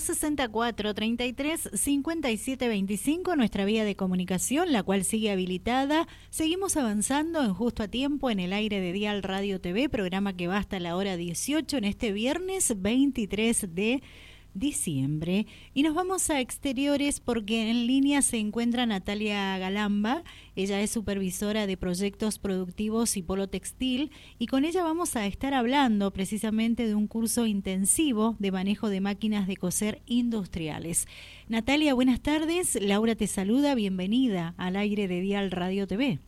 264 33 57 25, nuestra vía de comunicación, la cual sigue habilitada. Seguimos avanzando en justo a tiempo en el aire de Dial Radio TV, programa que va hasta la hora 18 en este viernes 23 de diciembre. Y nos vamos a exteriores porque en línea se encuentra Natalia Galamba. Ella es supervisora de proyectos productivos y polo textil y con ella vamos a estar hablando precisamente de un curso intensivo de manejo de máquinas de coser industriales. Natalia, buenas tardes. Laura te saluda. Bienvenida al aire de Dial Radio TV.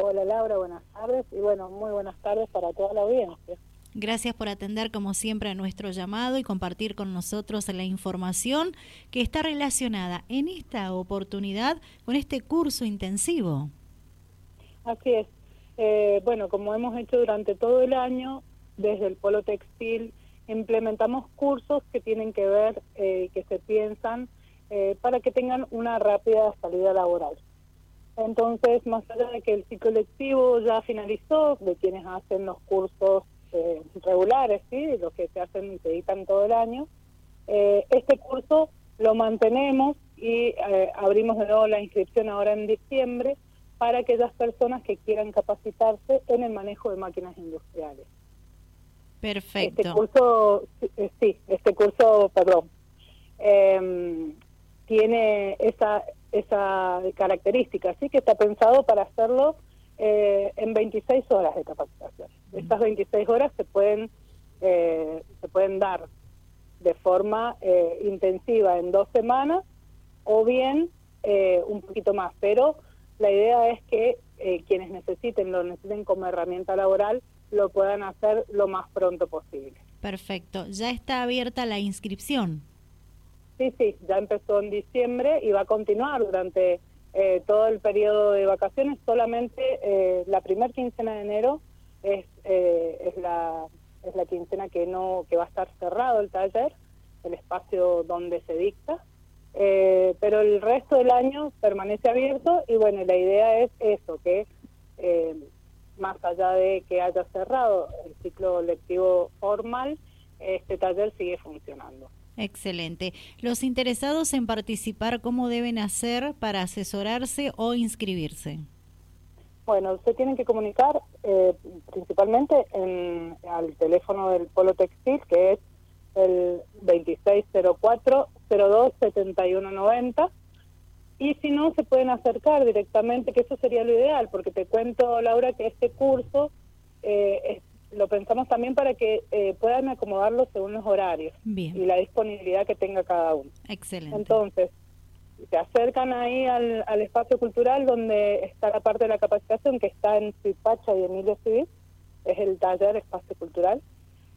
Hola Laura, buenas tardes y bueno, muy buenas tardes para toda la audiencia. Gracias por atender como siempre a nuestro llamado y compartir con nosotros la información que está relacionada en esta oportunidad con este curso intensivo. Así es. Eh, bueno, como hemos hecho durante todo el año, desde el Polo Textil implementamos cursos que tienen que ver, eh, que se piensan eh, para que tengan una rápida salida laboral. Entonces, más allá de que el ciclo lectivo ya finalizó, de quienes hacen los cursos eh, regulares, ¿sí? los que se hacen y se editan todo el año. Eh, este curso lo mantenemos y eh, abrimos de nuevo la inscripción ahora en diciembre para aquellas personas que quieran capacitarse en el manejo de máquinas industriales. Perfecto. Este curso, sí, este curso, perdón, em, tiene esa, esa característica, así que está pensado para hacerlo eh, en 26 horas de capacitación. Estas 26 horas se pueden, eh, se pueden dar de forma eh, intensiva en dos semanas o bien un poquito más, pero la idea es que quienes necesiten, lo necesiten como herramienta laboral, lo puedan hacer lo más pronto posible. Perfecto. ¿Ya está abierta la inscripción? Sí, sí, ya empezó en diciembre y va a continuar durante eh, todo el periodo de vacaciones, solamente eh, la primera quincena de enero es, eh, es, la, es la quincena que, no, que va a estar cerrado el taller, el espacio donde se dicta, pero el resto del año permanece abierto y bueno, la idea es eso, que más allá de que haya cerrado el ciclo lectivo formal, este taller sigue funcionando. Excelente. Los interesados en participar, ¿cómo deben hacer para asesorarse o inscribirse? Bueno, se tienen que comunicar eh, principalmente en, al teléfono del Polo Textil, que es el 2604-027190. Y si no, se pueden acercar directamente, que eso sería lo ideal, porque te cuento, Laura, que este curso eh, lo pensamos también para que eh, puedan acomodarlo según los horarios y la disponibilidad que tenga cada uno. Excelente. Entonces, se acercan ahí al, espacio cultural donde está la parte de la capacitación que está en Cipacha y Emilio Civil, es el taller espacio cultural.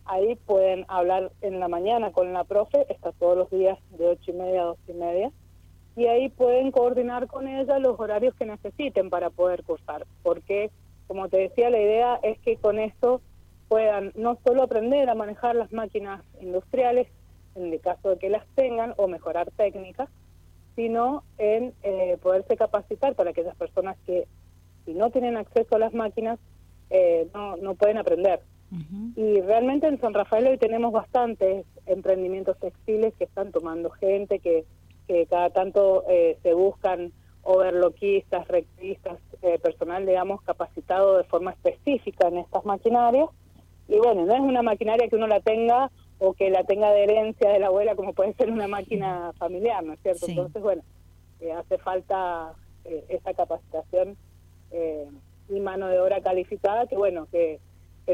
Ahí pueden hablar en la mañana con la profe, está todos los días de ocho y media a dos y media, y ahí pueden coordinar con ella los horarios que necesiten para poder cursar, porque como te decía, la idea es que con esto puedan no solo aprender a manejar las máquinas industriales, en el caso de que las tengan, o mejorar técnicas, sino en eh, poderse capacitar para aquellas personas que si no tienen acceso a las máquinas eh, no, no pueden aprender. Y realmente en San Rafael hoy tenemos bastantes emprendimientos textiles que están tomando gente, que, que cada tanto eh, se buscan overloquistas, rectistas, personal, digamos, capacitado de forma específica en estas maquinarias y bueno, no es una maquinaria que uno la tenga o que la tenga de herencia de la abuela como puede ser una máquina familiar, ¿no es cierto? Entonces, bueno, eh, hace falta eh, esa capacitación eh, y mano de obra calificada que, bueno, que,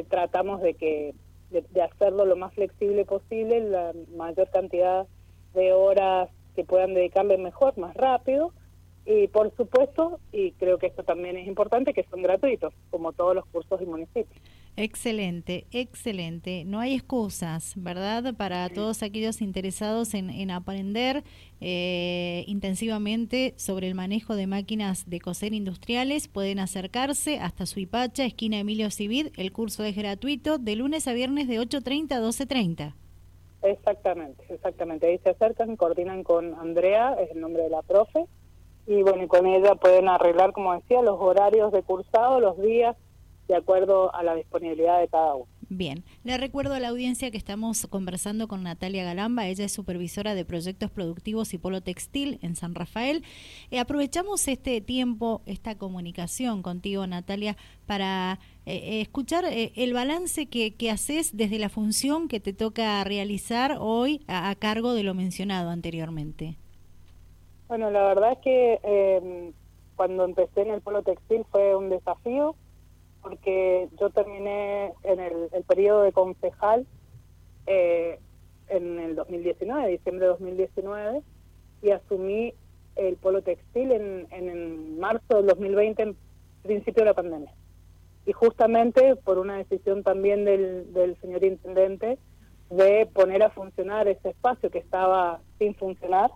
tratamos de que de, hacerlo lo más flexible posible, la mayor cantidad de horas que puedan dedicarle mejor, más rápido, y por supuesto, y creo que esto también es importante, que son gratuitos, como todos los cursos y municipios. Excelente, excelente. No hay excusas, ¿verdad? Para todos aquellos interesados en, aprender eh, intensivamente sobre el manejo de máquinas de coser industriales, pueden acercarse hasta Suipacha, esquina Emilio Civil. El curso es gratuito de lunes a viernes de 8.30 a 12.30. Exactamente, exactamente. Ahí se acercan, coordinan con Andrea, es el nombre de la profe, y bueno, con ella pueden arreglar, como decía, los horarios de cursado, los días de acuerdo a la disponibilidad de cada uno. Bien, le recuerdo a la audiencia que estamos conversando con Natalia Galamba, ella es supervisora de proyectos productivos y polo textil en San Rafael. Eh, aprovechamos este tiempo, esta comunicación contigo, Natalia, para eh, eh, escuchar el balance que, que, haces desde la función que te toca realizar hoy a, cargo de lo mencionado anteriormente. Bueno, la verdad es que em, cuando empecé en el polo textil fue un desafío porque yo terminé en el, periodo de concejal eh, en el 2019, diciembre de 2019, y asumí el polo textil en, en, marzo del 2020, en principio de la pandemia. Y justamente por una decisión también del, del señor intendente de poner a funcionar ese espacio que estaba sin funcionar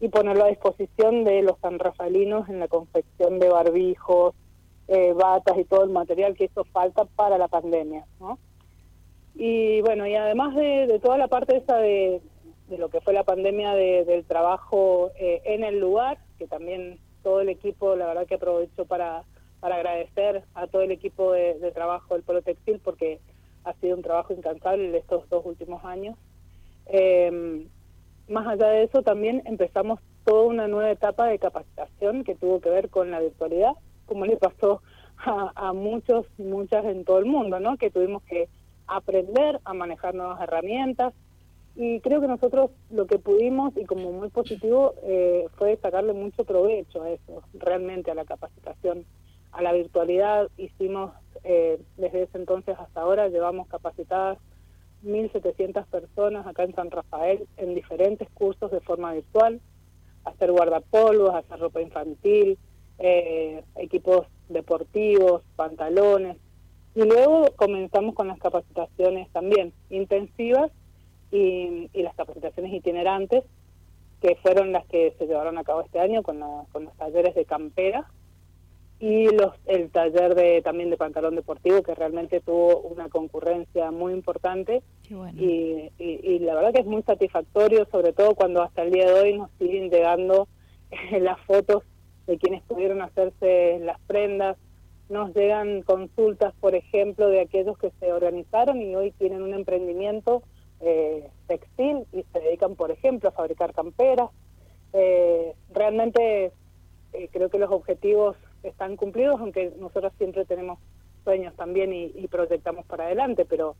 y ponerlo a disposición de los sanrafalinos en la confección de barbijos, eh, batas y todo el material que hizo falta para la pandemia, ¿no? Y bueno, y además de, toda la parte esa de, lo que fue la pandemia del trabajo eh, en el lugar, que también todo el equipo, la verdad que aprovecho para, para agradecer a todo el equipo de, trabajo del Polo Textil porque ha sido un trabajo incansable estos dos últimos años. Eh, más allá de eso, también empezamos toda una nueva etapa de capacitación que tuvo que ver con la virtualidad como le pasó a, muchos y muchas en todo el mundo, ¿no? Que tuvimos que aprender a manejar nuevas herramientas y creo que nosotros lo que pudimos y como muy positivo eh, fue sacarle mucho provecho a eso, realmente a la capacitación, a la virtualidad. Hicimos eh, desde ese entonces hasta ahora, llevamos capacitadas 1.700 personas acá en San Rafael en diferentes cursos de forma virtual, hacer guardapolvos, hacer ropa infantil, eh, equipos deportivos, pantalones. Y luego comenzamos con las capacitaciones también intensivas y, las capacitaciones itinerantes, que fueron las que se llevaron a cabo este año con, con los talleres de campera y los el taller de también de pantalón deportivo que realmente tuvo una concurrencia muy importante y, y, la verdad que es muy satisfactorio sobre todo cuando hasta el día de hoy nos siguen llegando las fotos de quienes pudieron hacerse las prendas. Nos llegan consultas, por ejemplo, de aquellos que se organizaron y hoy tienen un emprendimiento eh, textil y se dedican, por ejemplo, a fabricar camperas. Eh, realmente eh, creo que los objetivos están cumplidos, aunque nosotros siempre tenemos sueños también y, proyectamos para adelante, pero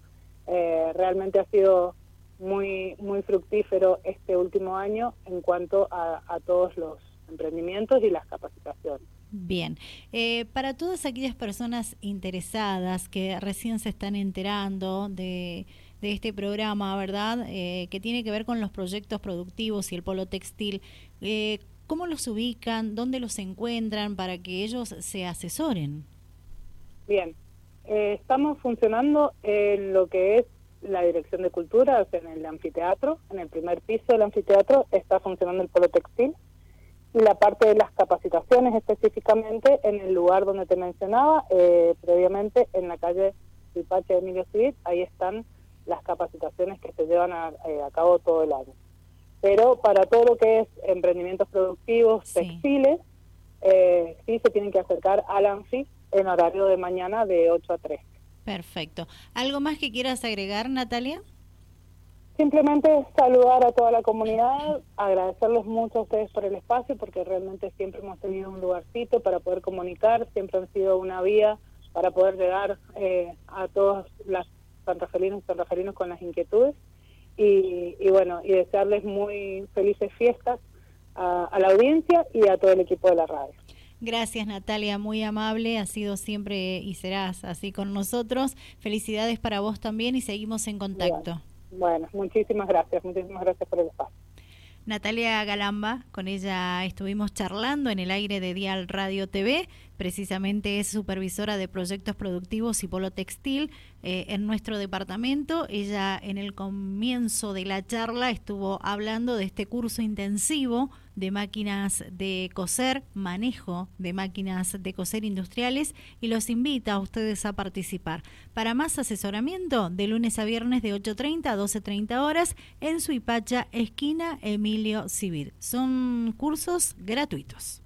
realmente ha sido muy muy fructífero este último año en cuanto a todos los emprendimientos y las capacitaciones. Bien, eh, para todas aquellas personas interesadas que recién se están enterando de, de este programa, ¿verdad? Eh, que tiene que ver con los proyectos productivos y el polo textil, eh, ¿cómo los ubican? ¿Dónde los encuentran para que ellos se asesoren? Bien, estamos funcionando en lo que es la Dirección de Cultura, en el anfiteatro, en el primer piso del anfiteatro está funcionando el polo textil y la parte de las capacitaciones específicamente en el lugar donde te mencionaba, eh, previamente en la calle Pipache de Emilio Civit, ahí están las capacitaciones que se llevan eh, a, cabo todo el año. Pero para todo lo que es emprendimientos productivos, textiles, eh, sí se tienen que acercar al ANFI en horario de mañana de 8 a 3. Perfecto. ¿Algo más que quieras agregar, Natalia? Simplemente saludar a toda la comunidad, agradecerles mucho a ustedes por el espacio, porque realmente siempre hemos tenido un lugarcito para poder comunicar, siempre han sido una vía para poder llegar eh, a todos las sanrafelinos y sanrafelinos con las inquietudes. Y, bueno, y desearles muy felices fiestas a, a la audiencia y a todo el equipo de la radio. Gracias Natalia, muy amable, has sido siempre y serás así con nosotros. Felicidades para vos también y seguimos en contacto. Bueno, muchísimas gracias, muchísimas gracias por el espacio. Natalia Galamba, con ella estuvimos charlando en el aire de Dial Radio TV, precisamente es supervisora de proyectos productivos y polo textil eh, en nuestro departamento. Ella en el comienzo de la charla estuvo hablando de este curso intensivo de máquinas de coser, manejo de máquinas de coser industriales y los invita a ustedes a participar. Para más asesoramiento, de lunes a viernes de 8.30 a 12.30 horas en Suipacha, esquina Emilio Civil. Son cursos gratuitos.